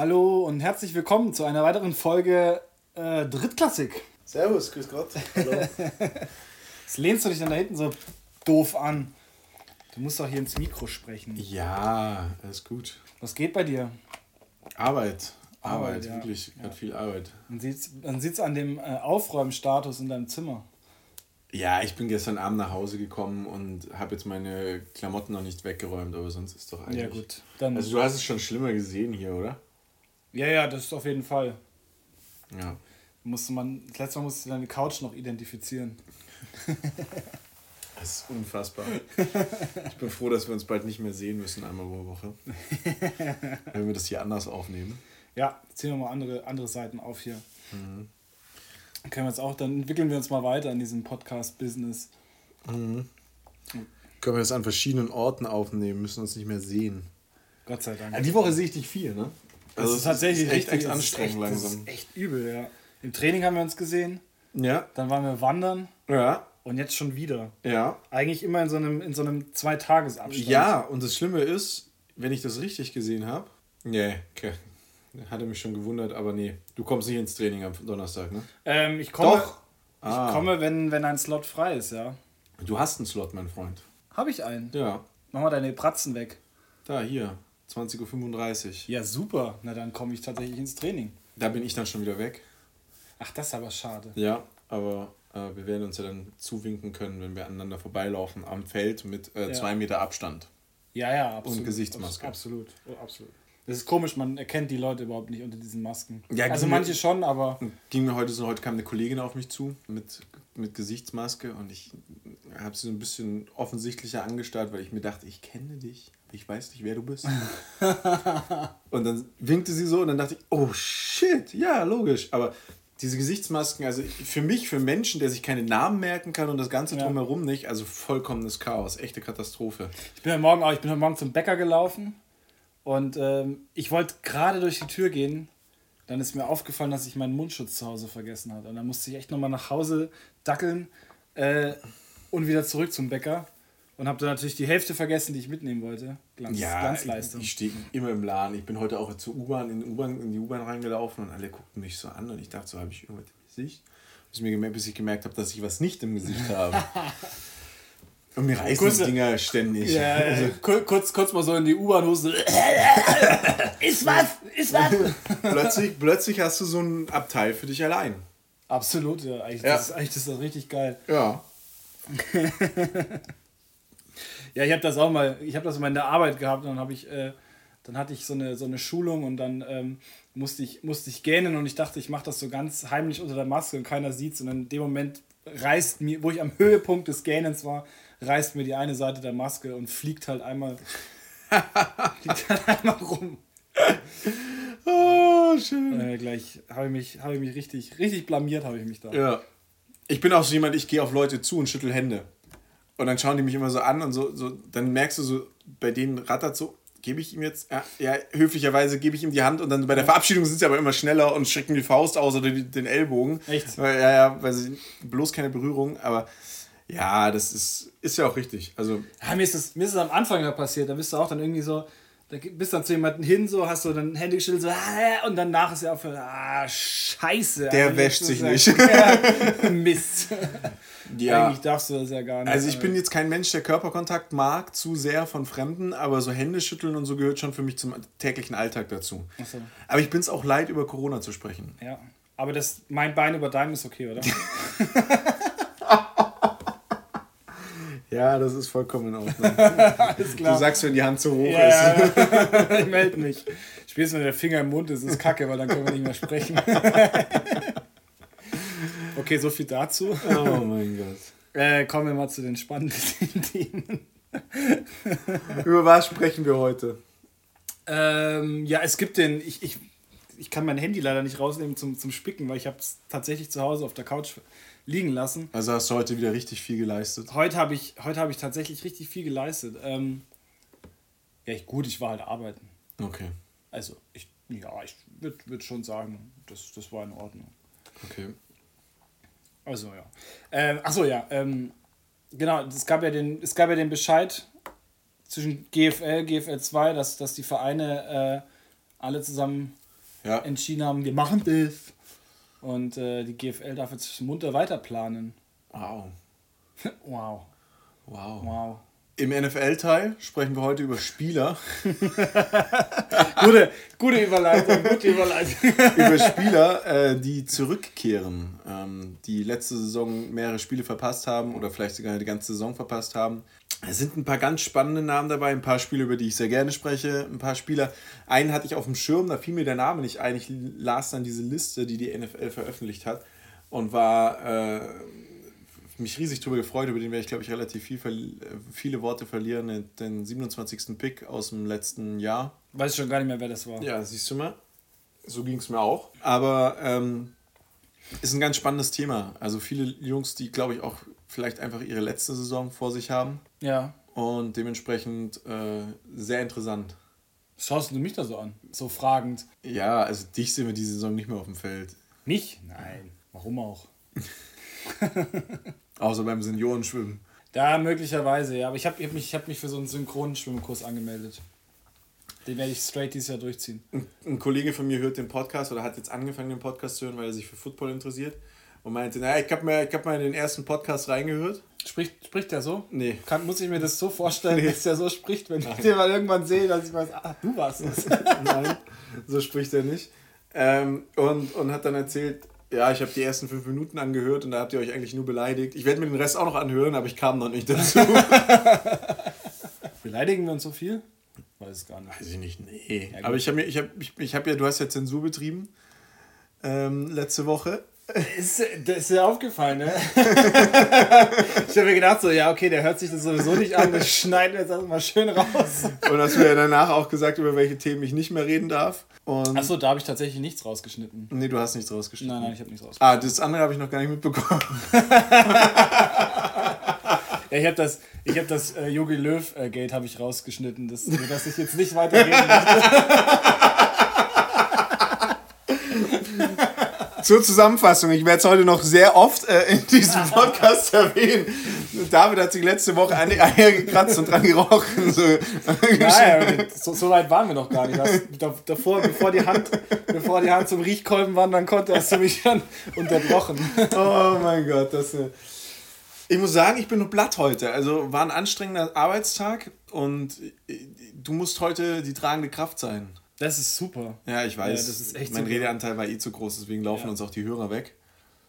Hallo und herzlich willkommen zu einer weiteren Folge äh, Drittklassik. Servus, grüß Gott. Hallo. Jetzt lehnst du dich dann da hinten so doof an. Du musst doch hier ins Mikro sprechen. Ja, alles gut. Was geht bei dir? Arbeit. Arbeit, Arbeit, ja. wirklich. Hat viel Arbeit. Man sieht es man sieht's an dem äh, Aufräumstatus in deinem Zimmer. Ja, ich bin gestern Abend nach Hause gekommen und habe jetzt meine Klamotten noch nicht weggeräumt, aber sonst ist doch eigentlich. Ja, gut. Dann, Also du hast es schon schlimmer gesehen hier, oder? Ja, ja, das ist auf jeden Fall. Ja. Musste man, das letzte Mal musst du deine Couch noch identifizieren. Das ist unfassbar. Ich bin froh, dass wir uns bald nicht mehr sehen müssen, einmal pro Woche. Wenn wir das hier anders aufnehmen. Ja, ziehen wir mal andere, andere Seiten auf hier. Mhm. Dann können wir jetzt auch, dann entwickeln wir uns mal weiter in diesem Podcast-Business. Können wir das an verschiedenen Orten aufnehmen, müssen uns nicht mehr sehen. Gott sei Dank. Die Woche sehe ich dich viel, ne? Das ist tatsächlich ist echt, richtig echt anstrengend ist langsam. echt, Das ist echt übel, ja. Im Training haben wir uns gesehen, Ja, dann waren wir wandern ja, und jetzt schon wieder. ja. Eigentlich immer in so einem, in so einem Zweitagesabstand. Ja, und das Schlimme ist, wenn ich das richtig gesehen habe, nee, okay. Hatte mich schon gewundert, aber nee, du kommst nicht ins Training am Donnerstag, ne? Ähm, ich komme, Doch. ich Ah. komme wenn, wenn ein Slot frei ist, ja. Du hast einen Slot, mein Freund. Habe ich einen. Ja, Mach mal deine Pratzen weg. da, hier, 20.35 Uhr. Ja, super. Na, dann komme ich tatsächlich ins Training. Da bin ich dann schon wieder weg. Ach, das ist aber schade. Ja, aber äh, wir werden uns ja dann zuwinken können, wenn wir aneinander vorbeilaufen am Feld mit äh, Ja. zwei Meter Abstand. Ja, ja, absolut. Gesichtsmaske. Abs- Absolut, oh, absolut. Das ist komisch, man erkennt die Leute überhaupt nicht unter diesen Masken. Ja, also manche schon, aber Und ging mir heute so, heute kam eine Kollegin auf mich zu mit, mit Gesichtsmaske und ich habe sie so ein bisschen offensichtlicher angestarrt, weil ich mir dachte, ich kenne dich, ich weiß nicht, wer du bist. und dann winkte sie so und dann dachte ich, oh shit, ja, logisch. Aber diese Gesichtsmasken, also für mich, für Menschen, der sich keine Namen merken kann und das Ganze Ja. drumherum nicht, also vollkommenes Chaos, echte Katastrophe. ich bin heute Morgen auch, ich bin heute Morgen zum Bäcker gelaufen und ähm, ich wollte gerade durch die Tür gehen. Dann ist mir aufgefallen, dass ich meinen Mundschutz zu Hause vergessen hatte. Und dann musste ich echt nochmal nach Hause dackeln äh, und wieder zurück zum Bäcker. Und habe dann natürlich die Hälfte vergessen, die ich mitnehmen wollte. Glanz, Glanzleistung. ich stehe immer im Laden. Ich bin heute auch zur U-Bahn, in, die U-Bahn- in die U-Bahn reingelaufen und alle guckten mich so an und ich dachte, so habe ich irgendwas im Gesicht. Bis, mir gemerkt, bis ich gemerkt habe, dass ich was nicht im Gesicht habe. und mir reißen Kurze- die Dinger ständig. Ja, kur- kurz, kurz mal so in die U-Bahn husten. ist was? Ist was? plötzlich, plötzlich hast du so ein Abteil für dich allein. Absolut, ja. Eigentlich, Ja. Das eigentlich ist das richtig geil. Ja. Ja, ich habe das auch mal, ich habe das mal in der Arbeit gehabt und dann habe ich, äh, dann hatte ich so eine, so eine Schulung und dann ähm, musste, ich, musste ich gähnen und ich dachte, ich mache das so ganz heimlich unter der Maske und keiner sieht's und in dem Moment reißt mir, wo ich am Höhepunkt des Gähnens war, reißt mir die eine Seite der Maske und fliegt halt einmal, fliegt halt einmal rum. Oh, schön. Äh, gleich habe ich mich, habe ich mich richtig, richtig blamiert, habe ich mich da. Ja. Ich bin auch so jemand, ich gehe auf Leute zu und schüttel Hände. Und dann schauen die mich immer so an und so, so dann merkst du so, bei denen rattert so, gebe ich ihm jetzt, ja, ja höflicherweise gebe ich ihm die Hand und dann bei der Verabschiedung sind sie aber immer schneller und strecken die Faust aus oder die, den Ellbogen. Echt? Weil, ja, ja, weil sie bloß keine Berührung, aber ja, das ist, ist ja auch richtig. Also, Ja, mir, ist das, mir ist es am Anfang ja passiert, da bist du auch dann irgendwie so, da bist dann zu jemandem hin, so hast du dann Handy geschüttelt, so, ah, und danach ist ja auch für, ah, scheiße. Der wäscht sich nicht. Ja, Mist. ja. Eigentlich darfst du das ja gar nicht. Also ich bin jetzt kein Mensch, der Körperkontakt mag, zu sehr von Fremden, aber so Hände schütteln und so gehört schon für mich zum täglichen Alltag dazu. Ach so. Aber ich bin es auch leid, über Corona zu sprechen. Ja, aber das, mein Bein über deinem ist okay, oder? Ja, das ist vollkommen in Ordnung. Alles Du sagst, wenn die Hand zu hoch ist. ja, ja. ich melde mich. Spätestens wenn der Finger im Mund ist, ist kacke, weil dann können wir nicht mehr sprechen. okay, so viel dazu. Oh mein Gott. Äh, kommen wir mal zu den spannenden Themen. Über was sprechen wir heute? Ähm, ja, es gibt den. Ich, ich, ich kann mein Handy leider nicht rausnehmen zum, zum Spicken, weil ich habe es tatsächlich zu Hause auf der Couch liegen lassen. Also hast du heute wieder richtig viel geleistet. Heute habe ich, heute hab ich tatsächlich richtig viel geleistet. Ähm, ja, ich, gut, ich war halt arbeiten. Okay, Also, ich, ja, ich würde würd schon sagen, das, das war in Ordnung. okay. Also, ja. Ähm, achso, ja. Ähm, genau, es gab, ja den, es gab ja den Bescheid zwischen GFL, GFL 2, dass, dass die Vereine äh, alle zusammen Ja. entschieden haben, wir machen das. Und äh, die GFL darf jetzt munter weiter planen. Wow. wow, Wow. wow. Im NFL-Teil sprechen wir heute über Spieler. Gute, gute Überleitung, gute Überleitung. über Spieler, äh, die zurückkehren, ähm, die letzte Saison mehrere Spiele verpasst haben oder vielleicht sogar die ganze Saison verpasst haben. Es sind ein paar ganz spannende Namen dabei, ein paar Spieler, über die ich sehr gerne spreche, ein paar Spieler. Einen hatte ich auf dem Schirm, da fiel mir der Name nicht ein. Ich las dann diese Liste, die die NFL veröffentlicht hat und war äh, mich riesig darüber gefreut, über den werde ich, glaube ich, relativ viel, viele Worte verlieren. Den- Den 27. Pick aus dem letzten Jahr. Weiß schon gar nicht mehr, wer das war. Ja, siehst du mal. So ging es mir auch. Aber ähm, ist ein ganz spannendes Thema. Also viele Jungs, die, glaube ich, auch vielleicht einfach ihre letzte Saison vor sich haben. Ja. Und dementsprechend äh, sehr interessant. Schaust du mich da so an? So fragend. Ja, also dich sehen wir diese Saison nicht mehr auf dem Feld. Mich? Nein. Warum auch? Außer beim Seniorenschwimmen. Da möglicherweise, ja. Aber ich habe hab mich, ich hab mich für so einen Synchronschwimmkurs angemeldet. Den werde ich straight dieses Jahr durchziehen. Ein, ein Kollege von mir hört den Podcast oder hat jetzt angefangen, den Podcast zu hören, weil er sich für Football interessiert. Und meinte, naja, ich habe mir, ich hab mal in den ersten Podcast reingehört. Spricht, spricht der so? Nee. Kann, muss ich mir das so vorstellen, dass der so spricht, wenn ich den mal irgendwann sehe, dass ich weiß, ah, du warst es. Nein, so spricht er nicht. Ähm, und, und hat dann erzählt, ja, ich habe die ersten fünf Minuten angehört und da habt ihr euch eigentlich nur beleidigt. Ich werde mir den Rest auch noch anhören, aber ich kam noch nicht dazu. Beleidigen wir uns so viel? Weiß es gar nicht. Weiß ich nicht, nee. Ja, aber ich habe ich hab, ich, ich hab ja, du hast ja Zensur betrieben ähm, letzte Woche. Ist, das ist dir aufgefallen, ne? ich habe mir gedacht, so, ja, okay, der hört sich das sowieso nicht an, das schneiden wir jetzt erstmal schön raus. Und hast du ja danach auch gesagt, über welche Themen ich nicht mehr reden darf. Achso, da habe ich tatsächlich nichts rausgeschnitten. nee, du hast nichts rausgeschnitten. Nein, nein, ich habe nichts rausgeschnitten. Ah, das andere habe ich noch gar nicht mitbekommen. Ja, ich habe das, ich hab das äh, Jogi Löw äh, Gate habe ich rausgeschnitten, das, dass ich jetzt nicht weiterreden möchte. Zur Zusammenfassung, ich werde es heute noch sehr oft äh, in diesem Podcast erwähnen. David hat sich letzte Woche an die Eier gekratzt und dran gerochen. So. Naja, so, so weit waren wir noch gar nicht. Das, da, davor, bevor die, Hand, bevor die Hand zum Riechkolben wandern konnte, hast du mich dann unterbrochen. Oh mein Gott, das. Ich muss sagen, ich bin nur platt heute. Also war ein anstrengender Arbeitstag und du musst heute die tragende Kraft sein. Das ist super. Ja, ich weiß. Ja, das ist echt mein super. Redeanteil war eh zu groß, deswegen laufen Ja. uns auch die Hörer weg.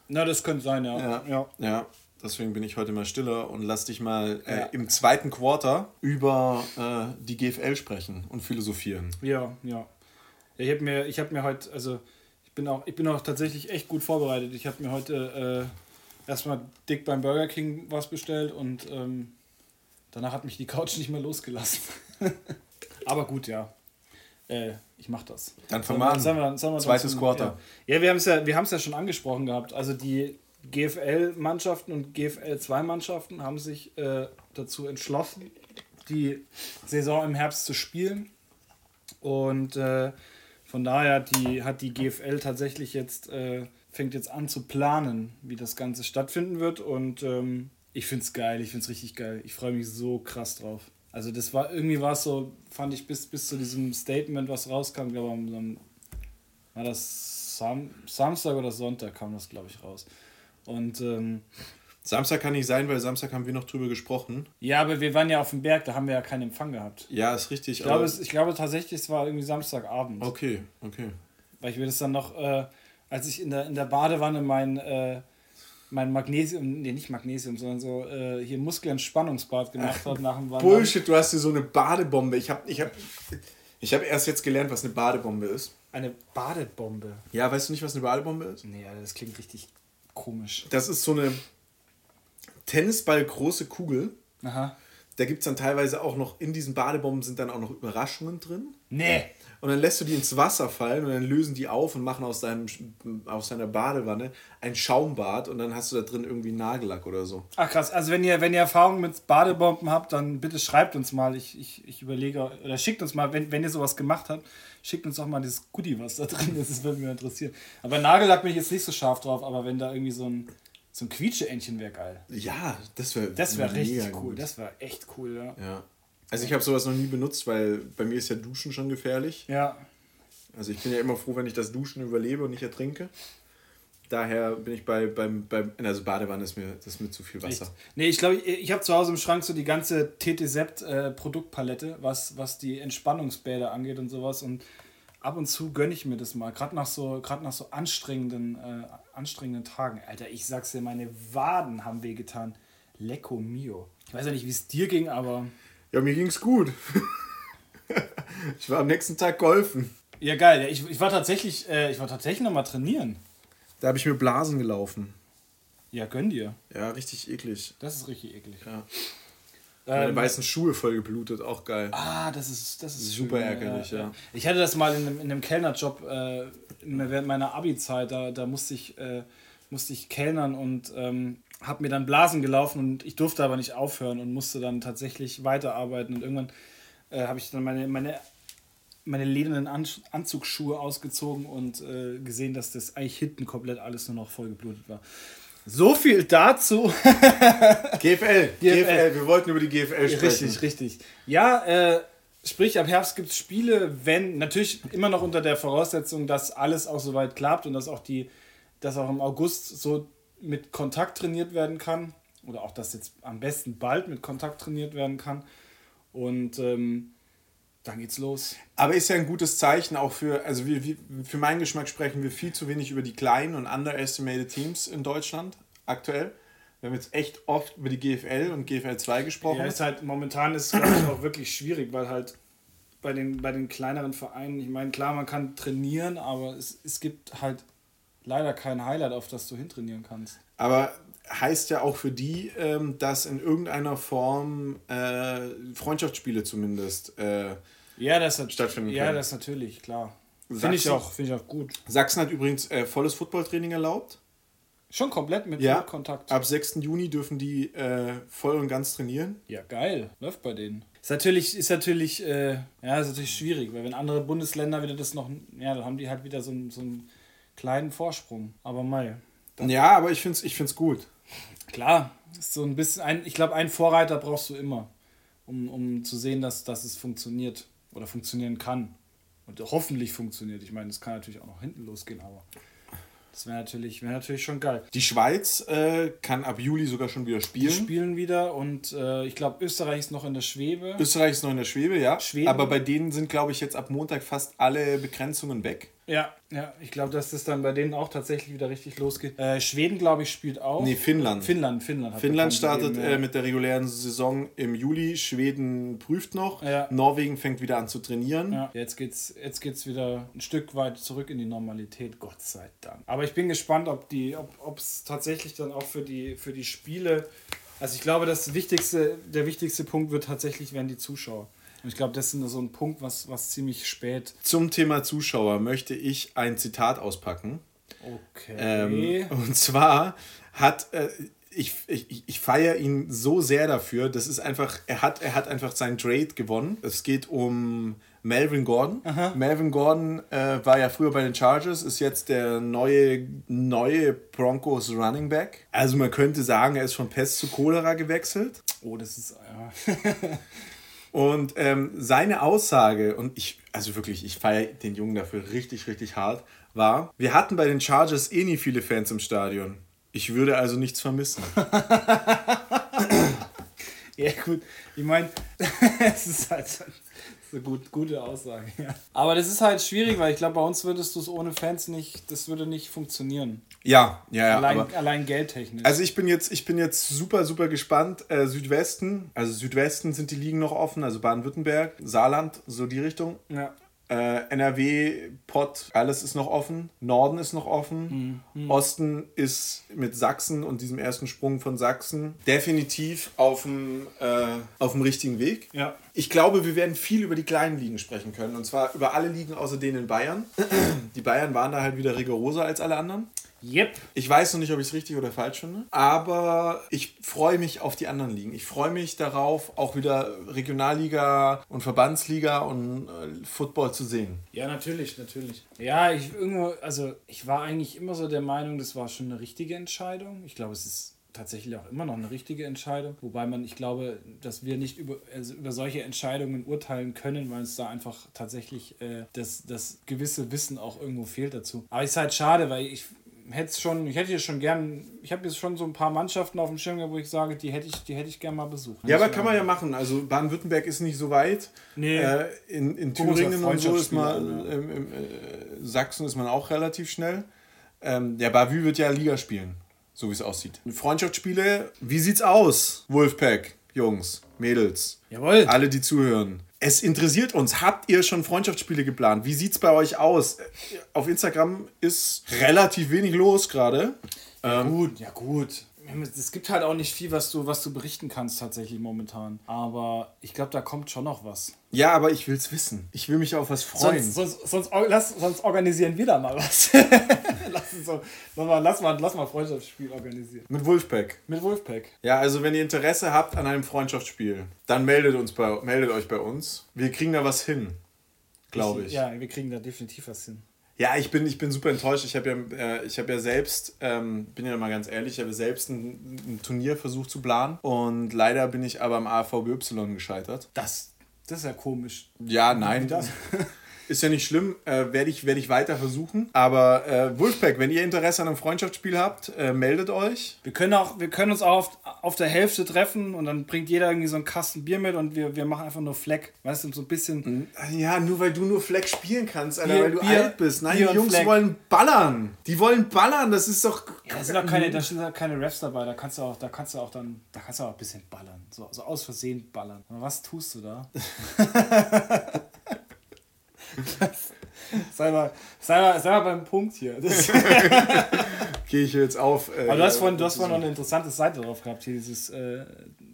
Na, das könnte sein, ja. Ja. ja. Ja, deswegen bin ich heute mal stiller und lass dich mal äh, im zweiten Quarter über äh, die GFL sprechen und philosophieren. Ja, ja. ich habe mir, ich habe mir heute, also ich bin auch, ich bin auch tatsächlich echt gut vorbereitet. Ich habe mir heute äh, erstmal dick beim Burger King was bestellt und ähm, danach hat mich die Couch nicht mehr losgelassen. Aber gut, ja. Äh, ich mach das. Dann fang mal an. Sollen wir- wir Zweites zum- Quarter. Ja, ja wir haben es ja, wir ja schon angesprochen gehabt. Also die GFL-Mannschaften und GFL-2-Mannschaften haben sich äh, dazu entschlossen, die Saison im Herbst zu spielen. Und äh, von daher die, hat die GFL tatsächlich jetzt, äh, fängt jetzt an zu planen, wie das Ganze stattfinden wird. Und ähm, ich finde es geil, ich finde es richtig geil. Ich freue mich so krass drauf. Also das war, irgendwie war es so, fand ich bis, bis zu diesem Statement, was rauskam, glaube ich, war das Sam Samstag oder Sonntag kam das, glaube ich, raus. Und ähm, Samstag kann nicht sein, weil Samstag haben wir noch drüber gesprochen. ja, aber wir waren ja auf dem Berg, da haben wir ja keinen Empfang gehabt. Ja, ist richtig. Ich glaube, es, ich glaube tatsächlich, es war irgendwie Samstagabend. okay, okay. Weil ich mir das dann noch, äh, als ich in der, in der Badewanne mein, äh, mein Magnesium, nee, nicht Magnesium, sondern so äh, hier Muskelentspannungsbad gemacht habe nach dem Wandern. Bullshit, du hast hier so eine Badebombe. Ich habe ich hab, ich hab erst jetzt gelernt, was eine Badebombe ist. Eine Badebombe. Ja, weißt du nicht, was eine Badebombe ist? Nee, das klingt richtig komisch. Das ist so eine Tennisball große Kugel. Aha. Da gibt es dann teilweise auch noch, in diesen Badebomben sind dann auch noch Überraschungen drin. Nee. Und dann lässt du die ins Wasser fallen und dann lösen die auf und machen aus, deinem, aus deiner Badewanne ein Schaumbad und dann hast du da drin irgendwie Nagellack oder so. Ach krass, also wenn ihr, wenn ihr Erfahrung mit Badebomben habt, dann bitte schreibt uns mal. Ich, ich, ich überlege, oder schickt uns mal, wenn, wenn ihr sowas gemacht habt, schickt uns auch mal dieses Goodie, was da drin ist. Das würde mich interessieren. Aber Nagellack bin ich jetzt nicht so scharf drauf, aber wenn da irgendwie so ein, so ein Quietsche-Entchen wäre geil. Ja, das wäre Das wäre richtig cool. gut. Das wäre echt cool, ja. Ja. Also ich habe sowas noch nie benutzt, weil bei mir ist ja Duschen schon gefährlich. Ja. Also ich bin ja immer froh, wenn ich das Duschen überlebe und nicht ertrinke. Daher bin ich bei, beim, beim also Badewanne ist mir, das ist mir zu viel Wasser. Echt? Nee, ich glaube, ich, ich habe zu Hause im Schrank so die ganze TT-Sept äh, Produktpalette, was, was die Entspannungsbäder angeht und sowas. Und ab und zu gönne ich mir das mal. Gerade nach so, gerade nach so anstrengenden, äh, anstrengenden Tagen. Alter, ich sag's dir, meine Waden haben wehgetan. Lecco mio. Ich weiß ja nicht, wie es dir ging, aber. Ja, mir ging's gut. ich war am nächsten Tag golfen. Ja, geil. Ich, ich war tatsächlich, äh, ich war tatsächlich noch mal trainieren. Da habe ich mir Blasen gelaufen. Ja, gönn dir. Ja, richtig eklig. Das ist richtig eklig. Ja. Meine Ähm, weißen Schuhe voll geblutet, auch geil. Ah, das ist, das ist Super schön, ärgerlich, ja. Ich hatte das mal in einem, in einem Kellnerjob äh, während meiner Abi-Zeit. Da, da musste, ich, äh, musste ich kellnern und ähm, habe mir dann Blasen gelaufen und ich durfte aber nicht aufhören und musste dann tatsächlich weiterarbeiten. Und irgendwann äh, habe ich dann meine, meine, meine ledernen An Anzugsschuhe ausgezogen und äh, gesehen, dass das eigentlich hinten komplett alles nur noch voll geblutet war. So viel dazu. GFL, GFL, wir wollten über die GFL sprechen. Richtig, richtig. Ja, äh, sprich, ab Herbst gibt es Spiele, wenn, natürlich immer noch unter der Voraussetzung, dass alles auch soweit klappt und dass auch die, dass auch im August so mit Kontakt trainiert werden kann. Oder auch, dass jetzt am besten bald mit Kontakt trainiert werden kann. Und ähm, dann geht's los. Aber ist ja ein gutes Zeichen auch für, also wir, wir, für meinen Geschmack sprechen wir viel zu wenig über die kleinen und underestimated Teams in Deutschland aktuell. Wir haben jetzt echt oft über die GFL und GFL 2 gesprochen. Ja, ist halt, momentan ist es auch wirklich schwierig, weil halt bei den, bei den kleineren Vereinen, ich meine, klar, man kann trainieren, aber es, es gibt halt leider kein Highlight, auf das du hintrainieren kannst. Aber heißt ja auch für die, ähm, dass in irgendeiner Form äh, Freundschaftsspiele zumindest. Äh, Ja, das Stattfinden Ja, können. das ist natürlich, klar. Finde ich, auch, find ich auch gut. Sachsen hat übrigens äh, volles Footballtraining erlaubt. Schon komplett mit Ja. Kontakt. Ab 6. Juni dürfen die äh, voll und ganz trainieren. Ja, geil. Läuft bei denen. Ist natürlich, ist natürlich, äh, ja, ist natürlich schwierig, weil wenn andere Bundesländer wieder das noch, ja, dann haben die halt wieder so, so einen kleinen Vorsprung. Aber mal. Ja, aber ich finde es ich find's gut. Klar, ist so ein bisschen ein, ich glaube, einen Vorreiter brauchst du immer, um, um zu sehen, dass, dass es funktioniert oder funktionieren kann. Und hoffentlich funktioniert. Ich meine, das kann natürlich auch noch hinten losgehen, aber das wäre natürlich, wär natürlich schon geil. Die Schweiz äh, kann ab Juli sogar schon wieder Die spielen. spielen wieder und äh, ich glaube, Österreich ist noch in der Schwebe. Österreich ist noch in der Schwebe, ja. Schweden. Aber bei denen sind, glaube ich, jetzt ab Montag fast alle Begrenzungen weg. Ja, ja, ich glaube, dass das dann bei denen auch tatsächlich wieder richtig losgeht. Äh, Schweden, glaube ich, spielt auch. Nee, Finnland. Finnland, Finnland. Finnland startet ja. äh, mit der regulären Saison im Juli. Schweden prüft noch. Ja. Norwegen fängt wieder an zu trainieren. Ja, jetzt geht's, jetzt geht's wieder ein Stück weit zurück in die Normalität, Gott sei Dank. Aber ich bin gespannt, ob die, ob es tatsächlich dann auch für die, für die Spiele. Also ich glaube, das wichtigste, der wichtigste Punkt wird tatsächlich werden die Zuschauer. Und ich glaube, das ist so ein Punkt, was, was ziemlich spät. Zum Thema Zuschauer möchte ich ein Zitat auspacken. Okay. Ähm, und zwar hat äh, ich, ich, ich feiere ihn so sehr dafür. Das ist einfach, er hat, er hat einfach sein Trade gewonnen. Es geht um Melvin Gordon. Melvin Gordon äh, war ja früher bei den Chargers, ist jetzt der neue, neue Broncos Running Back. Also man könnte sagen, er ist von Pest zu Cholera gewechselt. oh, das ist. Ja. Und ähm, seine Aussage, und ich, also wirklich, ich feiere den Jungen dafür richtig, richtig hart, war, wir hatten bei den Chargers eh nie viele Fans im Stadion. Ich würde also nichts vermissen. Ja, gut. Ich meine, es ist halt so eine gut, gute Aussage. Ja. Aber das ist halt schwierig, weil ich glaube, bei uns würdest du es ohne Fans nicht, das würde nicht funktionieren. Ja, ja, ja. Allein, aber, allein geldtechnisch. also ich bin jetzt, ich bin jetzt super, super gespannt. Äh, Südwesten, also Südwesten sind die Ligen noch offen, also Baden-Württemberg, Saarland, so die Richtung. ja. Äh, NRW, Pott, alles ist noch offen. Norden ist noch offen. Osten ist mit Sachsen und diesem ersten Sprung von Sachsen definitiv auf dem, äh, richtigen Weg. Ja. Ich glaube, wir werden viel über die kleinen Ligen sprechen können. Und zwar über alle Ligen außer denen in Bayern. Die Bayern waren da halt wieder rigoroser als alle anderen. Yep. Ich weiß noch nicht, ob ich es richtig oder falsch finde, aber ich freue mich auf die anderen Ligen. Ich freue mich darauf, auch wieder Regionalliga und Verbandsliga und äh, Football zu sehen. Ja, natürlich, natürlich. Ja, ich irgendwo, also ich war eigentlich immer so der Meinung, das war schon eine richtige Entscheidung. Ich glaube, es ist tatsächlich auch immer noch eine richtige Entscheidung. Wobei man, ich glaube, dass wir nicht über, also über solche Entscheidungen urteilen können, weil es da einfach tatsächlich äh, das, das gewisse Wissen auch irgendwo fehlt dazu. Aber es ist halt schade, weil ich hätte schon, ich hätte schon gern, ich habe jetzt schon so ein paar Mannschaften auf dem Schirm, wo ich sage, die hätte ich, die hätte ich gern mal besucht. Ja, aber kann man ja machen. Also Baden-Württemberg ist nicht so weit. Nee. Äh, in, in Thüringen und so ist man, im, im äh, Sachsen ist man auch relativ schnell. Ähm, der Bavü wird ja Liga spielen, so wie es aussieht. Freundschaftsspiele, wie sieht's aus, Wolfpack, Jungs, Mädels? Jawohl. Alle, die zuhören. Es interessiert uns. Habt ihr schon Freundschaftsspiele geplant? Wie sieht es bei euch aus? Auf Instagram ist relativ wenig los gerade. Ja, ähm, gut, ja gut es gibt halt auch nicht viel, was du, was du berichten kannst tatsächlich momentan. Aber ich glaube, da kommt schon noch was. Ja, aber ich will es wissen. Ich will mich auf was freuen. Sonst, sonst, sonst, lass, sonst organisieren wir da mal was. lass, so, mal, lass, mal, lass mal Freundschaftsspiel organisieren. Mit Wolfpack. Mit Wolfpack. Ja, also wenn ihr Interesse habt an einem Freundschaftsspiel, dann meldet, uns bei, meldet euch bei uns. Wir kriegen da was hin. Glaube ich. Ja, wir kriegen da definitiv was hin. Ja, ich bin, ich bin super enttäuscht. Ich habe ja, äh, hab ja selbst, ähm, bin ja mal ganz ehrlich, ich habe selbst ein, ein, Turnier versucht zu planen und leider bin ich aber am AVBY gescheitert. Das, das ist ja komisch. Ja, nein. Wie das? Ist ja nicht schlimm, äh, werde ich, werd ich weiter versuchen. Aber äh, Wolfpack, wenn ihr Interesse an einem Freundschaftsspiel habt, äh, meldet euch. Wir können, auch, wir können uns auch auf, auf der Hälfte treffen und dann bringt jeder irgendwie so einen Kasten Bier mit und wir, wir machen einfach nur Fleck. Weißt du, so ein bisschen. Ja, nur weil du nur Fleck spielen kannst, Alter, Bier, weil du Bier, alt bist. Nein, Bier die Jungs Fleck. wollen ballern. Die wollen ballern, das ist doch. Ja, da sind doch keine, da sind doch keine Refs dabei, da kannst du auch, da kannst du auch dann, da kannst du auch ein bisschen ballern. So, so aus Versehen ballern. Aber was tust du da? sei, mal, sei, mal, sei mal beim Punkt hier. Gehe ich jetzt auf. Äh, Aber du hast vorhin, du hast vorhin noch eine interessante Seite drauf gehabt, hier dieses äh,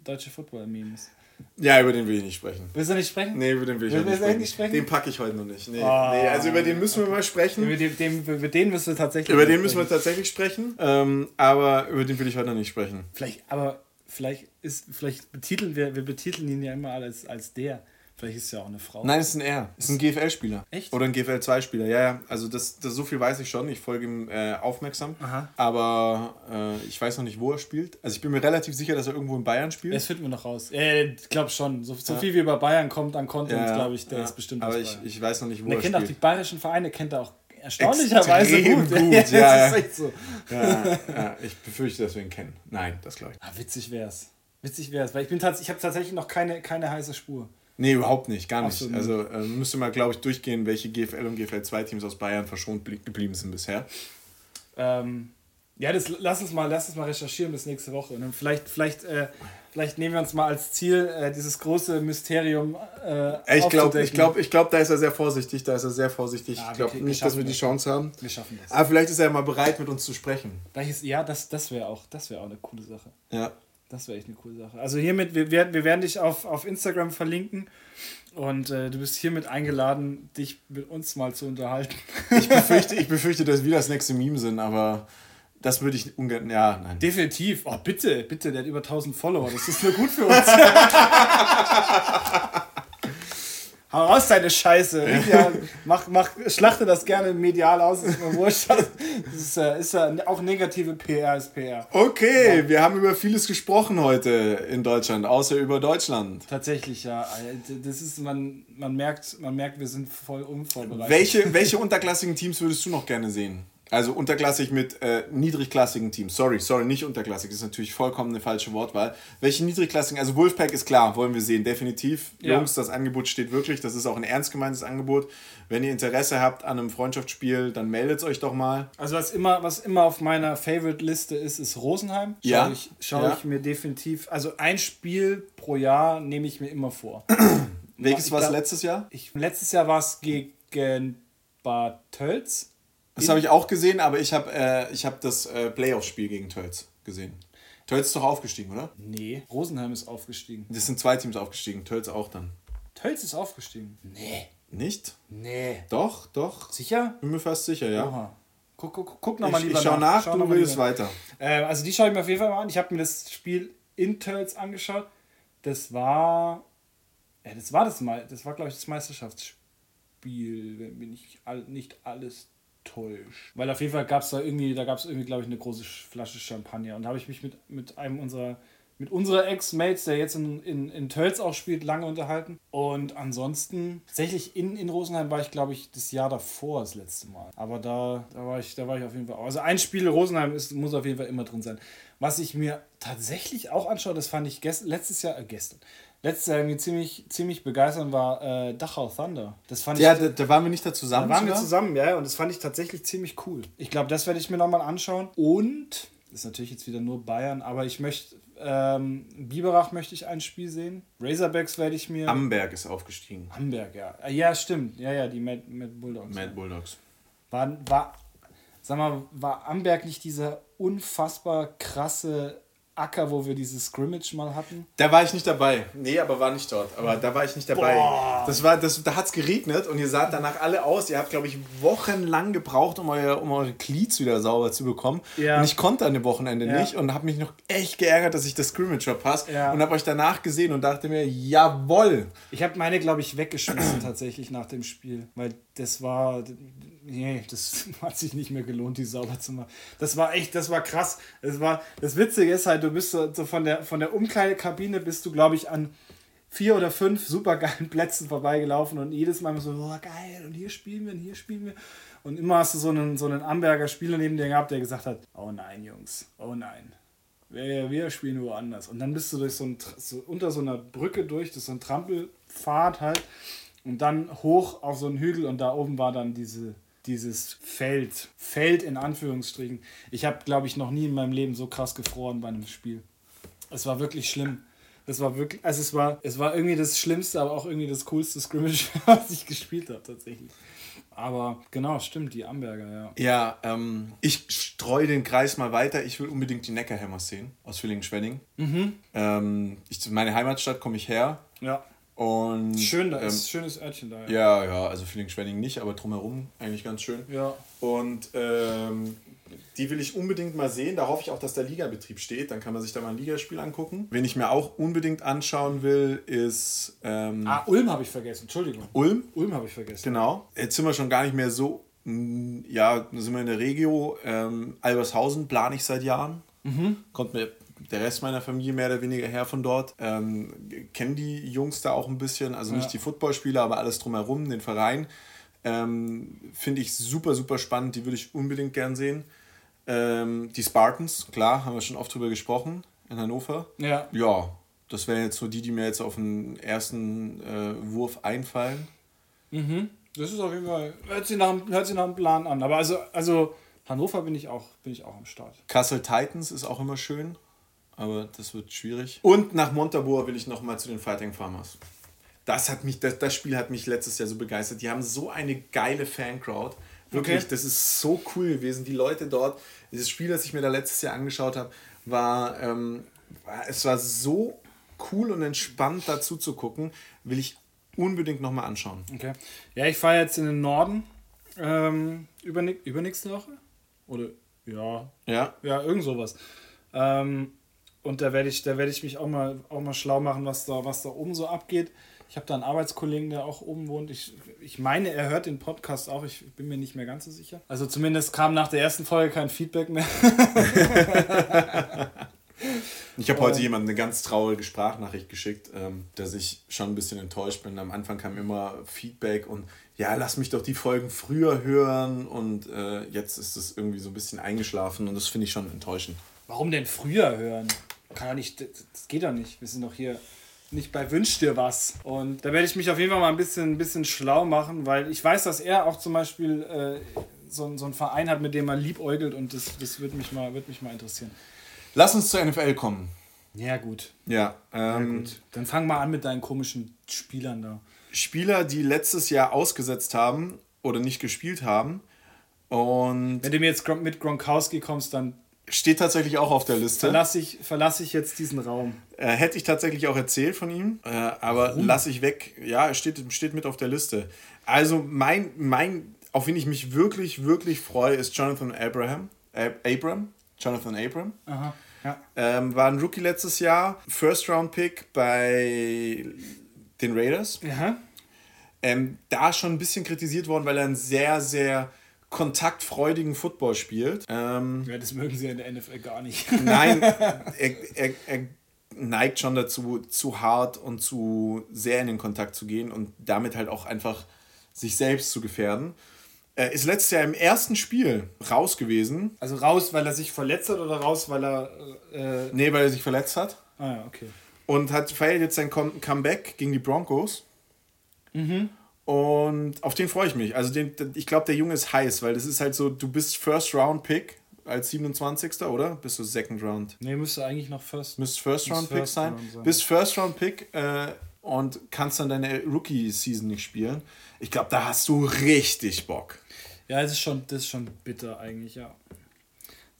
deutsche Football-Memes. Ja, über den will ich nicht sprechen. Willst du nicht sprechen? Nee, über den will ich nicht sprechen. nicht sprechen. Den packe ich heute noch nicht. Nee, oh. nee, also über den müssen wir mal sprechen. Über den, den, über den müssen wir tatsächlich Über den müssen wir tatsächlich sprechen. Ähm, aber über den will ich heute noch nicht sprechen. Vielleicht, aber vielleicht ist, vielleicht betiteln wir, wir betiteln ihn ja immer als, als der. Vielleicht ist es ja auch eine Frau. Nein, es ist ein R. Es ist ein GFL-Spieler. Echt? Oder ein GFL-2-Spieler. Ja, ja. Also das, das, so viel weiß ich schon. Ich folge ihm äh, aufmerksam. Aha. Aber äh, ich weiß noch nicht, wo er spielt. Also ich bin mir relativ sicher, dass er irgendwo in Bayern spielt. Das finden wir noch raus. Äh, ich glaube schon. So, so ja. viel wie bei Bayern kommt an Content, ja, glaube ich, der ja. ist bestimmt Aber ich, ich weiß noch nicht, wo er, er kennt spielt. auch die bayerischen Vereine, kennt er auch erstaunlicherweise Extrem gut. gut. ja, so. Ja, ich befürchte, dass wir ihn kennen. Nein, das glaube ich. Ah, witzig wär's. Witzig wär's, weil ich bin ich habe tatsächlich noch keine, keine heiße Spur. Nee, überhaupt nicht, gar nicht. Also äh, müsste mal, glaube ich, durchgehen, welche GFL und GFL 2 Teams aus Bayern verschont geblieben sind bisher. Ähm, ja, das, lass, uns mal, lass uns mal recherchieren bis nächste Woche. Und dann vielleicht, vielleicht, äh, vielleicht nehmen wir uns mal als Ziel, äh, dieses große Mysterium äh, Ich glaube, ich glaub, ich glaub, da ist er sehr vorsichtig. Da ist er sehr vorsichtig. Ja, ich glaube nicht, dass wir die Chance haben. Wir schaffen das. Aber vielleicht ist er ja mal bereit, mit uns zu sprechen. Ist, ja, das, das wäre auch, wär auch eine coole Sache. Ja. Das wäre echt eine coole Sache. Also hiermit, wir, werden, wir werden dich auf, auf Instagram verlinken und äh, du bist hiermit eingeladen, dich mit uns mal zu unterhalten. Ich befürchte, ich befürchte, dass wir das nächste Meme sind, aber das würde ich ungern. Ja, nein. Definitiv. Oh, bitte, bitte, der hat über 1000 Follower. Das ist nur gut für uns. Hau raus deine Scheiße. Ja, mach, mach, schlachte das gerne medial aus, ist mir wurscht. Das ist, äh, ist ja auch negative PR ist PR. Okay, ja. wir haben über vieles gesprochen heute in Deutschland, außer über Deutschland. Tatsächlich, ja. Das ist, man, man, merkt, man merkt, wir sind voll unvorbereitet. Welche, welche unterklassigen Teams würdest du noch gerne sehen? Also unterklassig mit äh, niedrigklassigen Teams. Sorry, sorry, nicht unterklassig. Das ist natürlich vollkommen eine falsche Wortwahl. Welche niedrigklassigen? Also Wolfpack ist klar, wollen wir sehen, definitiv. Ja. Jungs, das Angebot steht wirklich. Das ist auch ein ernst gemeintes Angebot. Wenn ihr Interesse habt an einem Freundschaftsspiel, dann meldet euch doch mal. Also was immer, was immer auf meiner Favorite-Liste ist, ist Rosenheim. Schau ja. Ich, schaue ja. ich mir definitiv. Also ein Spiel pro Jahr nehme ich mir immer vor. Welches war es letztes Jahr? Ich, letztes Jahr war es gegen Bad Tölz. Das habe ich auch gesehen, aber ich habe äh, hab das äh, Playoff-Spiel gegen Tölz gesehen. Tölz ist doch aufgestiegen, oder? Nee, Rosenheim ist aufgestiegen. Das sind zwei Teams aufgestiegen, Tölz auch dann. Tölz ist aufgestiegen? Nee. Nicht? Nee. Doch, doch. Sicher? Bin mir fast sicher, ja. Oha. Guck, guck, guck nochmal lieber ich schau nach. nach schau du redest weiter. Äh, also die schaue ich mir auf jeden Fall mal an. Ich habe mir das Spiel in Tölz angeschaut. Das war... Ja, das war das mal. Das war, glaube ich, das Meisterschaftsspiel, wenn mich nicht alles täusche. Weil auf jeden Fall gab es da irgendwie, da gab es irgendwie, glaube ich, eine große Flasche Champagner. Und da habe ich mich mit, mit einem unserer mit unserer Ex-Mates, der jetzt in, in, in Tölz auch spielt, lange unterhalten. Und ansonsten, tatsächlich in, in Rosenheim war ich, glaube ich, das Jahr davor das letzte Mal. Aber da, da, war, ich, da war ich auf jeden Fall auch. Also ein Spiel Rosenheim ist, muss auf jeden Fall immer drin sein. Was ich mir tatsächlich auch anschaue, das fand ich gest, letztes Jahr, äh, gestern, letztes Jahr irgendwie ziemlich, ziemlich begeisternd war äh, Dachau Thunder. Das fand ja, ich, da, da waren wir nicht da zusammen. da waren wir sogar? zusammen, ja, und das fand ich tatsächlich ziemlich cool. Ich glaube, das werde ich mir nochmal anschauen. Und, das ist natürlich jetzt wieder nur Bayern, aber ich möchte, ähm, Biberach möchte ich ein Spiel sehen. Razorbacks werde ich mir. Amberg ist aufgestiegen. Hamburg, ja. Ah, Ja, stimmt. Ja, ja, die Mad, Mad Bulldogs. Mad Bulldogs. War, war, sag mal, war Amberg nicht dieser unfassbar krasse Acker, wo wir dieses Scrimmage mal hatten? Da war ich nicht dabei. Nee, aber war nicht dort. Aber da war ich nicht dabei. Boah. Das war, das, da hat es geregnet und ihr saht danach alle aus. Ihr habt, glaube ich, wochenlang gebraucht, um, euer, um eure Cleats wieder sauber zu bekommen. Ja. Und ich konnte an dem Wochenende Ja. nicht und habe mich noch echt geärgert, dass ich das Scrimmage verpasst. Ja. Und habe euch danach gesehen und dachte mir, jawoll. Ich habe meine, glaube ich, weggeschmissen tatsächlich nach dem Spiel, weil das war, nee, das hat sich nicht mehr gelohnt, die sauber zu machen. Das war echt, das war krass. Das war, das Witzige ist halt, du bist so, so von der von der Umkleidekabine bist du, glaube ich, an vier oder fünf supergeilen Plätzen vorbeigelaufen und jedes Mal so, oh, geil, und hier spielen wir, und hier spielen wir. Und immer hast du so einen, so einen Amberger Spieler neben dir gehabt, der gesagt hat, oh nein, Jungs, oh nein. Wir, wir spielen woanders. Und dann bist du durch so, ein, so unter so einer Brücke durch, das ist so ein Trampelpfad halt. Und dann hoch auf so einen Hügel und da oben war dann diese, dieses Feld. Feld in Anführungsstrichen. Ich habe, glaube ich, noch nie in meinem Leben so krass gefroren bei einem Spiel. Es war wirklich schlimm. Es war wirklich, also es war, es war irgendwie das Schlimmste, aber auch irgendwie das coolste Scrimmage, was ich gespielt habe tatsächlich. Aber genau, stimmt, die Amberger, ja. Ja, ähm, ich streue den Kreis mal weiter. Ich will unbedingt die Neckarhammers sehen aus Villingen-Schwenning. Ähm, ich, meine Heimatstadt komme ich her. Ja. Und, Schön, da ähm, ist schönes Örtchen da. Ja, ja, also Villingen-Schwenning nicht, aber drumherum eigentlich ganz schön. Ja. Und ähm, die will ich unbedingt mal sehen. Da hoffe ich auch, dass der Ligabetrieb steht. Dann kann man sich da mal ein Ligaspiel angucken. Wen ich mir auch unbedingt anschauen will, ist ähm, Ah, Ulm habe ich vergessen, Entschuldigung. Ulm. Ulm habe ich vergessen. Genau. Jetzt sind wir schon gar nicht mehr so, ja, sind wir in der Regio. Ähm, Albershausen plane ich seit Jahren. Kommt mir der Rest meiner Familie mehr oder weniger her von dort. Ähm, kennen die Jungs da auch ein bisschen, also nicht Ja. die Footballspieler, aber alles drumherum, den Verein. Ähm, Finde ich super, super spannend. Die würde ich unbedingt gern sehen. Ähm, die Spartans, klar, haben wir schon oft drüber gesprochen in Hannover. Ja. Ja, das wären jetzt so die, die mir jetzt auf den ersten äh, Wurf einfallen. Mhm. Das ist auf jeden Fall, hört sich nach, hört sich nach einem Plan an. Aber also, also Hannover bin ich auch, bin ich auch am Start. Kassel Titans ist auch immer schön, aber das wird schwierig. Und nach Montabaur will ich nochmal zu den Fighting Farmers. Das, hat mich, das, das Spiel hat mich letztes Jahr so begeistert. Die haben so eine geile Fancrowd. Wirklich, Okay. das ist so cool gewesen. Die Leute dort, dieses Spiel, das ich mir da letztes Jahr angeschaut habe, war, ähm, war es war so cool und entspannt dazu zu gucken. Will ich unbedingt nochmal anschauen. Okay. Ja, ich fahre jetzt in den Norden. Ähm, überne übernächste Woche? Oder ja, Ja, ja, irgend sowas. Ähm, und da werde ich, da werde ich mich auch mal, auch mal schlau machen, was da, was da oben so abgeht. Ich habe da einen Arbeitskollegen, der auch oben wohnt. Ich, ich meine, er hört den Podcast auch. Ich bin mir nicht mehr ganz so sicher. Also zumindest kam nach der ersten Folge kein Feedback mehr. Ich habe heute jemandem eine ganz traurige Sprachnachricht geschickt, ähm, dass ich schon ein bisschen enttäuscht bin. Am Anfang kam immer Feedback und ja, lass mich doch die Folgen früher hören und äh, jetzt ist es irgendwie so ein bisschen eingeschlafen und das finde ich schon enttäuschend. Warum denn früher hören? Kann ja nicht, das geht doch nicht. Wir sind doch hier nicht bei Wünsch dir was. Und da werde ich mich auf jeden Fall mal ein bisschen, ein bisschen schlau machen, weil ich weiß, dass er auch zum Beispiel äh, so, so einen Verein hat, mit dem er liebäugelt und das, das wird, mich mal, wird mich mal interessieren. Lass uns zur NFL kommen. Ja, gut. Ja, ähm, gut. Dann fang mal an mit deinen komischen Spielern da. Spieler, die letztes Jahr ausgesetzt haben oder nicht gespielt haben und Wenn du mir jetzt mit Gronkowski kommst, dann steht tatsächlich auch auf der Liste. verlasse ich, verlasse ich jetzt diesen Raum. Äh, hätte ich tatsächlich auch erzählt von ihm, äh, aber lasse ich weg. Ja, er steht, steht mit auf der Liste. Also mein, mein, auf wen ich mich wirklich, wirklich freue, ist Jonathan Abraham. Ab Abram. Jonathan Abram. Aha. Ja. Ähm, war ein Rookie letztes Jahr. First Round Pick bei den Raiders. Ja. Ähm, da schon ein bisschen kritisiert worden, weil er ein sehr, sehr kontaktfreudigen Football spielt. Ähm, ja, das mögen sie in der NFL gar nicht. Nein, er, er, er neigt schon dazu, zu hart und zu sehr in den Kontakt zu gehen und damit halt auch einfach sich selbst zu gefährden. Er ist letztes Jahr im ersten Spiel raus gewesen. Also raus, weil er sich verletzt hat oder raus, weil er. Äh nee, weil er sich verletzt hat. Ah ja, okay. Und hat feiert jetzt sein Comeback gegen die Broncos. Mhm. Und auf den freue ich mich. Also den, ich glaube, der Junge ist heiß, weil das ist halt so, du bist First Round Pick als 27. oder? Bist du Second Round? Nee, müsste eigentlich noch First. Müsste First Round Pick sein. Round sein. Bist First Round Pick äh, und kannst dann deine Rookie Season nicht spielen. Ich glaube, da hast du richtig Bock. Ja, es ist schon, das ist schon bitter eigentlich, ja.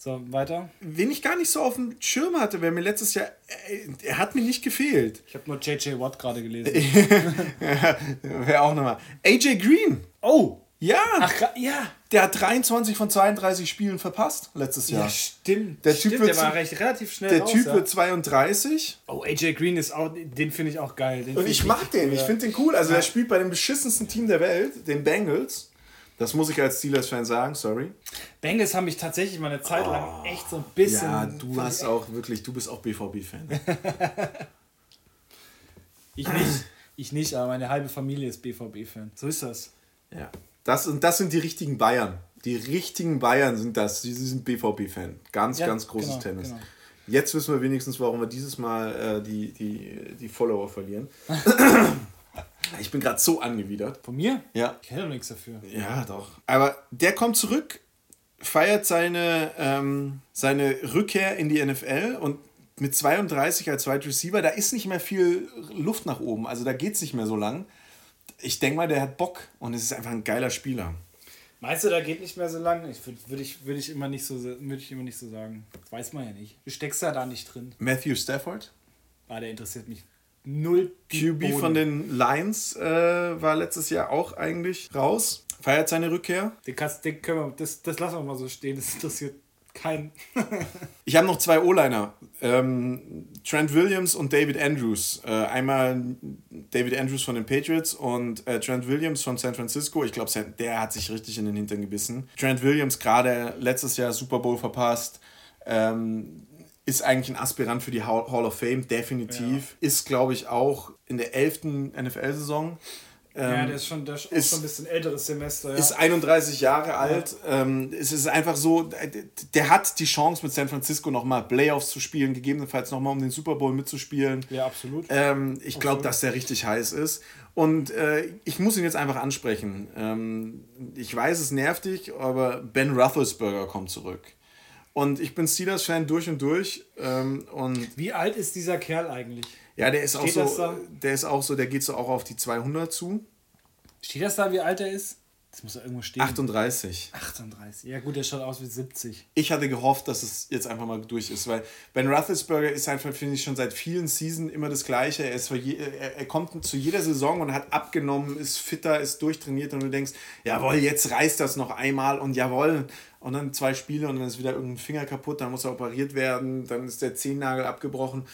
So, weiter. Wen ich gar nicht so auf dem Schirm hatte, wer mir letztes Jahr. Äh, er hat mir nicht gefehlt. Ich habe nur JJ Watt gerade gelesen. wer auch nochmal. AJ Green. Oh! Ja! Ach, ja! Der hat 23 von 32 Spielen verpasst letztes Jahr. Ja, stimmt. Der Typ stimmt, wird der war recht, relativ schnell Der raus, Typ ja. wird 32. Oh, AJ Green ist auch, den finde ich auch geil. Den Und ich mag den, ich finde den cool. Also Ja. der spielt bei dem beschissensten Team der Welt, den Bengals. Das muss ich als Steelers-Fan sagen, sorry. Bengals haben mich tatsächlich mal eine Zeit lang echt so ein bisschen. Ja, du hast auch wirklich, du bist auch BVB-Fan. Ich nicht. Ich nicht, aber meine halbe Familie ist BVB-Fan. So ist das. ja. Das, und das sind die richtigen Bayern. Die richtigen Bayern sind das. Die sind BVB-Fan. Ganz, Ja, ganz großes genau, Tennis. genau. Jetzt wissen wir wenigstens, warum wir dieses Mal äh, die, die, die Follower verlieren. ich bin gerade so angewidert. Von mir? Ja. Ich hätte doch nichts dafür. Ja, doch. Aber der kommt zurück, feiert seine, ähm, seine Rückkehr in die NFL und mit 32 als Wide Receiver, da ist nicht mehr viel Luft nach oben. Also da geht es nicht mehr so lang. Ich denke mal, der hat Bock und es ist einfach ein geiler Spieler. Meinst du, da geht nicht mehr so lang? Ich würde würd ich, würd ich, immer nicht so, würd ich immer nicht so sagen. Das weiß man ja nicht. Du steckst ja da nicht drin. Matthew Stafford, Ah, der interessiert mich null. QB von den Lions, äh, war letztes Jahr auch eigentlich raus. Feiert seine Rückkehr. Den, kannst, den können wir, das, das lassen wir mal so stehen. Das interessiert keinen. Ich habe noch zwei O-Liner. Ähm, Trent Williams und David Andrews. Äh, einmal David Andrews von den Patriots und äh, Trent Williams von San Francisco. Ich glaube, der hat sich richtig in den Hintern gebissen. Trent Williams gerade letztes Jahr Super Bowl verpasst. Ähm, ist eigentlich ein Aspirant für die Hall of Fame, definitiv. Ist, glaube ich, auch in der 11. NFL-Saison. ja, Ähm, der ist schon, der ist, ist- schon ein bisschen älteres Semester. Ja. ist 31 Jahre alt. Ähm, es ist einfach so, der hat die Chance mit San Francisco nochmal Playoffs zu spielen, gegebenenfalls nochmal um den Super Bowl mitzuspielen. ja, absolut. Ähm, ich glaube, dass der richtig heiß ist. Und äh, ich muss ihn jetzt einfach ansprechen. Ähm, ich weiß, es nervt dich, aber Ben Roethlisberger kommt zurück. Und ich bin Steelers-Fan durch und durch. Ähm, und Wie alt ist dieser Kerl eigentlich? ja, der ist auch Steht so, der ist auch so, der geht so auch auf die 200 zu. Steht das da, wie alt er ist? Das muss ja irgendwo stehen. 38. 38. Ja, gut, der schaut aus wie 70. ich hatte gehofft, dass es jetzt einfach mal durch ist, weil Ben Roethlisberger ist einfach, finde ich, schon seit vielen Seasons immer das Gleiche. Er, ist je, er, er kommt zu jeder Saison und hat abgenommen, ist fitter, ist durchtrainiert und du denkst, jawohl, jetzt reißt das noch einmal und jawohl. Und dann zwei Spiele und dann ist wieder irgendein Finger kaputt, dann muss er operiert werden, dann ist der Zehennagel abgebrochen.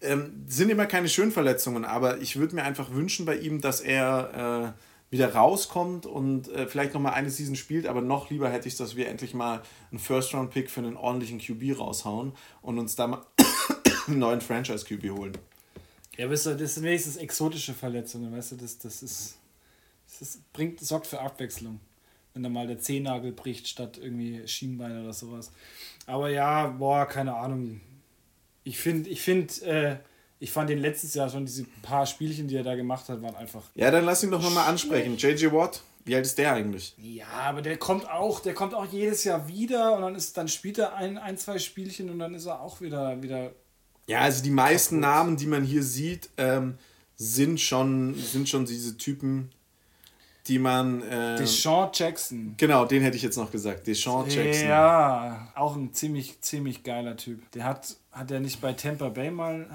Ähm, sind immer keine schönen Verletzungen, aber ich würde mir einfach wünschen bei ihm, dass er äh, wieder rauskommt und äh, vielleicht nochmal eine Season spielt, aber noch lieber hätte ich, dass wir endlich mal einen First-Round-Pick für einen ordentlichen QB raushauen und uns da mal einen neuen Franchise-QB holen. Ja, du, das sind wenigstens exotische Verletzungen, weißt du, das, das ist. Das ist, bringt, sorgt für Abwechslung. Wenn da mal der Zehennagel bricht statt irgendwie Schienbein oder sowas. Aber ja, boah, keine Ahnung. Ich finde, ich finde, äh, ich fand den letztes Jahr schon diese paar Spielchen, die er da gemacht hat, waren einfach. Ja, dann lass ihn doch nochmal ansprechen. JJ Watt, wie alt ist der eigentlich? Ja, aber der kommt auch, der kommt auch jedes Jahr wieder und dann ist, dann spielt er ein, ein, zwei Spielchen und dann ist er auch wieder, wieder. Ja, also die meisten Namen, die man hier sieht, ähm, sind, schon, sind schon diese Typen, die man. Äh, Deshaun Jackson. genau, den hätte ich jetzt noch gesagt. Deshaun Jackson. Ja, auch ein ziemlich, ziemlich geiler Typ. Der hat, hat er nicht bei Tampa Bay mal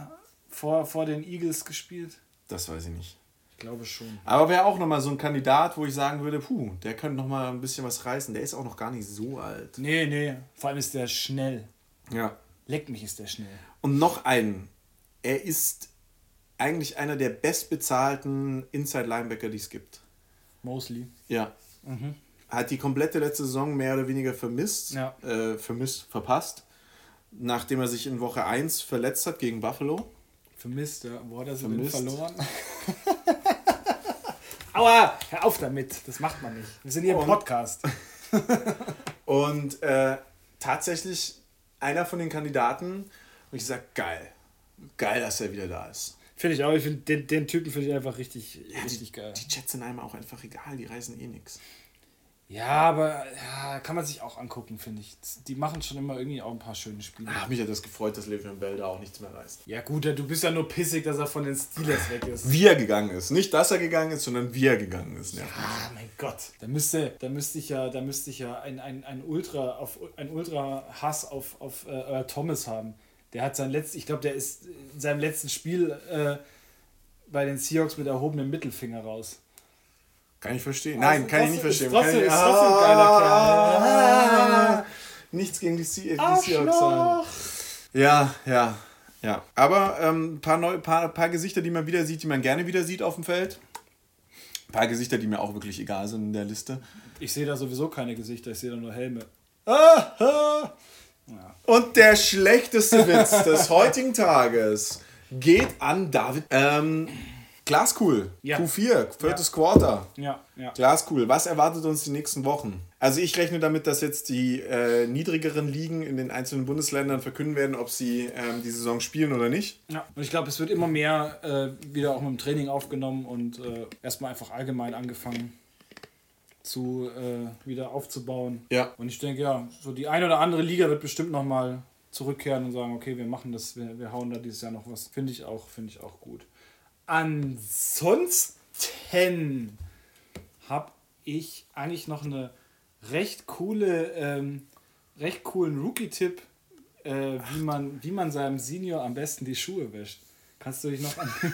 vor, vor den Eagles gespielt? Das weiß ich nicht. Ich glaube schon. Aber wäre auch nochmal so ein Kandidat, wo ich sagen würde, puh, der könnte nochmal ein bisschen was reißen. Der ist auch noch gar nicht so alt. Nee, nee. Vor allem ist der schnell. Ja. Leck mich, ist der schnell. Und noch einen. Er ist eigentlich einer der bestbezahlten Inside-Linebacker, die es gibt. Mosley. Ja. hat die komplette letzte Saison mehr oder weniger vermisst, Ja. äh, vermisst, verpasst, nachdem er sich in Woche 1 verletzt hat gegen Buffalo. Vermisst, ja. Wo hat er sie denn verloren? Aua, hör auf damit. Das macht man nicht. Wir sind hier im Und- Podcast. Und äh, tatsächlich einer von den Kandidaten, wo ich sage, geil. Geil, dass er wieder da ist. Finde ich auch. Ich finde den, den Typen finde ich einfach richtig, richtig die, geil. Die Jets sind einem auch einfach egal, die reißen eh nichts. Ja, aber ja, kann man sich auch angucken, finde ich. Die machen schon immer irgendwie auch ein paar schöne Spiele. Ach, mich hat das gefreut, dass Le'Veon Bell da auch nichts mehr reißt. Ja gut, du bist ja nur pissig, dass er von den Steelers weg ist. Wie er gegangen ist. Nicht, dass er gegangen ist, sondern wie er gegangen ist. Ja. Ah, mein Gott. Da müsste, da müsste ich ja, da müsste ich ja ein, ein, ein Ultra auf ein Ultra Hass auf, auf äh, Thomas haben. Der hat sein letztes, ich glaube, der ist in seinem letzten Spiel äh, bei den Seahawks mit erhobenem Mittelfinger raus. Kann ich verstehen. Nein, kann ich nicht verstehen. ist trotzdem- ich, ist trotzdem ein geiler Kerl. Ah, Nichts gegen die, Se- die Seahawks sagen. Ja, ja, ja. Aber ähm, ein paar, neu, paar, paar Gesichter, die man wieder sieht, die man gerne wieder sieht auf dem Feld. Ein paar Gesichter, die mir auch wirklich egal sind in der Liste. Ich sehe da sowieso keine Gesichter, ich sehe da nur Helme. Ah, ah. Ja. Und der schlechteste Witz des heutigen Tages geht an David. Ähm, Glaskugel. Ja. Q4, viertes Quarter. Ja, ja. Glaskugel. Was erwartet uns die nächsten Wochen? Also ich rechne damit, dass jetzt die äh, niedrigeren Ligen in den einzelnen Bundesländern verkünden werden, ob sie ähm, die Saison spielen oder nicht. Ja, und ich glaube, es wird immer mehr äh, wieder auch mit dem Training aufgenommen und äh, erstmal einfach allgemein angefangen zu äh, wieder aufzubauen. Ja. Und ich denke, ja, so die eine oder andere Liga wird bestimmt nochmal zurückkehren und sagen, okay, wir machen das, wir, wir hauen da dieses Jahr noch was. Finde ich auch, finde ich auch gut. Ansonsten habe ich eigentlich noch eine recht coole, ähm, recht coolen Rookie-Tipp, äh, wie, man, wie man seinem Senior am besten die Schuhe wäscht. Kannst du dich noch an.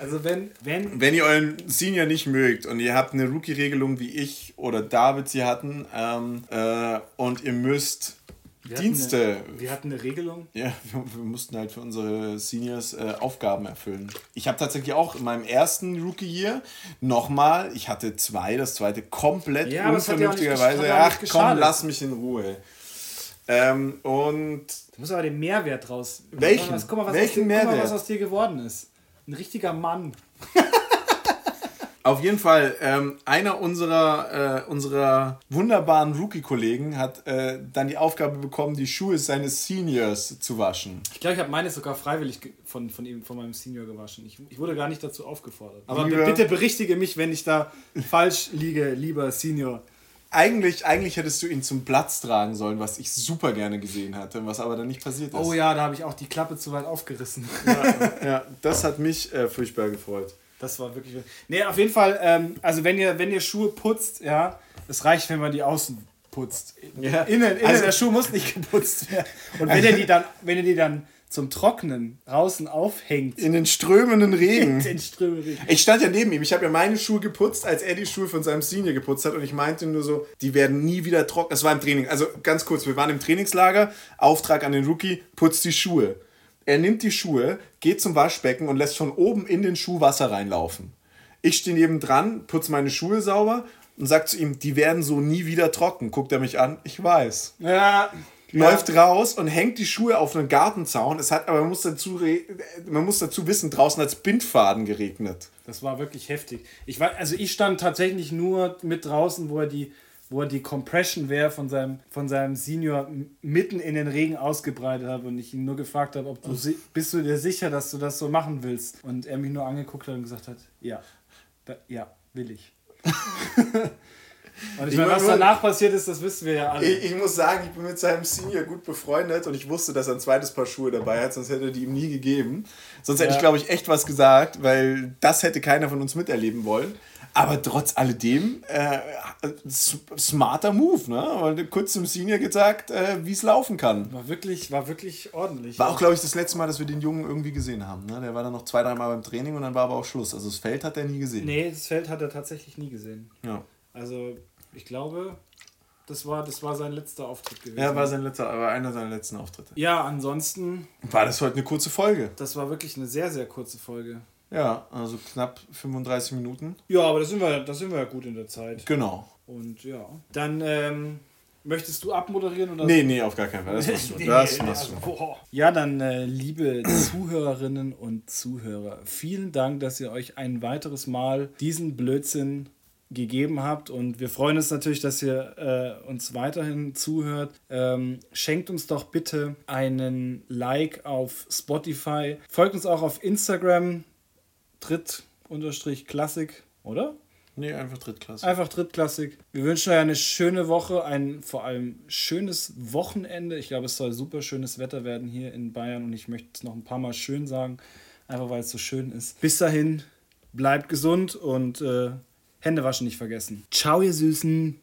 also wenn, wenn Wenn ihr euren Senior nicht mögt und ihr habt eine Rookie-Regelung wie ich oder David sie hatten ähm, äh, und ihr müsst wir hatten Dienste Eine, wir hatten eine Regelung. Ja, wir, wir mussten halt für unsere Seniors äh, Aufgaben erfüllen. Ich habe tatsächlich auch in meinem ersten Rookie-Year nochmal, ich hatte zwei, das zweite komplett Ja, unvernünftigerweise. ja Ach komm, lass mich in Ruhe. Ähm, und Du musst aber den Mehrwert draus. Welchen? Guck mal, was, guck mal, was, Welchen aus, dir- guck mal, Mehrwert? was aus dir geworden ist. Ein richtiger Mann. auf jeden Fall, ähm, einer unserer, äh, unserer wunderbaren Rookie-Kollegen hat äh, dann die Aufgabe bekommen, die Schuhe seines Seniors zu waschen. Ich glaube, ich habe meine sogar freiwillig von, von ihm, von meinem Senior gewaschen. Ich, ich wurde gar nicht dazu aufgefordert. Aber Lieber- bitte berichtige mich, wenn ich da falsch liege, lieber Senior. Eigentlich, eigentlich hättest du ihn zum Platz tragen sollen, was ich super gerne gesehen hatte, was aber dann nicht passiert ist. Oh ja, da habe ich auch die Klappe zu weit aufgerissen. Ja, das hat mich äh, furchtbar gefreut. Das war wirklich. Nee, auf jeden Fall, ähm, also wenn ihr, wenn ihr Schuhe putzt, ja, es reicht, wenn man die außen putzt. Ja. Innen, innen Also- der Schuh muss nicht geputzt werden. Und wenn ihr die dann, wenn ihr die dann zum Trocknen draußen aufhängt, In den strömenden Regen. den Strömen Ich stand ja neben ihm. Ich habe ja meine Schuhe geputzt, als er die Schuhe von seinem Senior geputzt hat. Und ich meinte nur so, die werden nie wieder trocken. Das war im Training. Also ganz kurz, wir waren im Trainingslager. Auftrag an den Rookie, putzt die Schuhe. Er nimmt die Schuhe, geht zum Waschbecken und lässt von oben in den Schuh Wasser reinlaufen. Ich stehe neben dran, putze meine Schuhe sauber und sag zu ihm, die werden so nie wieder trocken. Guckt er mich an, ich weiß. Ja. läuft raus und hängt die Schuhe auf einen Gartenzaun. Es hat, aber man muss dazu, man muss dazu wissen, draußen hat es Bindfaden geregnet. Das war wirklich heftig. Ich war, also ich stand tatsächlich nur mit draußen, wo er die, wo er die Compression Wear von seinem, von seinem Senior mitten in den Regen ausgebreitet hat und ich ihn nur gefragt habe, ob du si- bist du dir sicher, dass du das so machen willst? Und er mich nur angeguckt hat und gesagt hat, ja, da, ja, will ich. und ich, Ich meine, was danach passiert ist, das wissen wir ja alle. Ich, ich muss sagen, ich bin mit seinem Senior gut befreundet und ich wusste, dass er ein zweites Paar Schuhe dabei hat, sonst hätte er die ihm nie gegeben. Sonst hätte Ja. ich, glaube ich, echt was gesagt, weil das hätte keiner von uns miterleben wollen. Aber trotz alledem, äh, smarter Move, ne? Weil kurz zum Senior gesagt, äh, wie es laufen kann. War wirklich, war wirklich ordentlich. War auch, glaube ich, das letzte Mal, dass wir den Jungen irgendwie gesehen haben. Ne? Der war dann noch zwei, dreimal beim Training und dann war aber auch Schluss. Also das Feld hat er nie gesehen. Nee, das Feld hat er tatsächlich nie gesehen. Ja. Also, ich glaube, Das war, das war sein letzter Auftritt gewesen. Ja, war sein letzter, aber einer seiner letzten Auftritte. Ja, ansonsten, War das heute eine kurze Folge? das war wirklich eine sehr, sehr kurze Folge. Ja, also knapp 35 Minuten. Ja, aber da sind wir, da sind wir ja gut in der Zeit. Genau. Und ja. Dann ähm, möchtest du abmoderieren oder Nee, nee, auf gar keinen Fall. Das machst du. Nee, Das machst also, du. boah. Ja, dann äh, liebe Zuhörerinnen und Zuhörer, vielen Dank, dass ihr euch ein weiteres Mal diesen Blödsinn gegeben habt und wir freuen uns natürlich, dass ihr äh, uns weiterhin zuhört. Ähm, schenkt uns doch bitte einen Like auf Spotify. Folgt uns auch auf Instagram, Tritt-Klassik, oder? Nee, einfach Drittklasse. Einfach drittklassig. Wir wünschen euch eine schöne Woche, ein vor allem schönes Wochenende. Ich glaube, es soll super schönes Wetter werden hier in Bayern und ich möchte es noch ein paar Mal schön sagen, einfach weil es so schön ist. Bis dahin, bleibt gesund und äh, Hände waschen nicht vergessen. Ciao, ihr Süßen.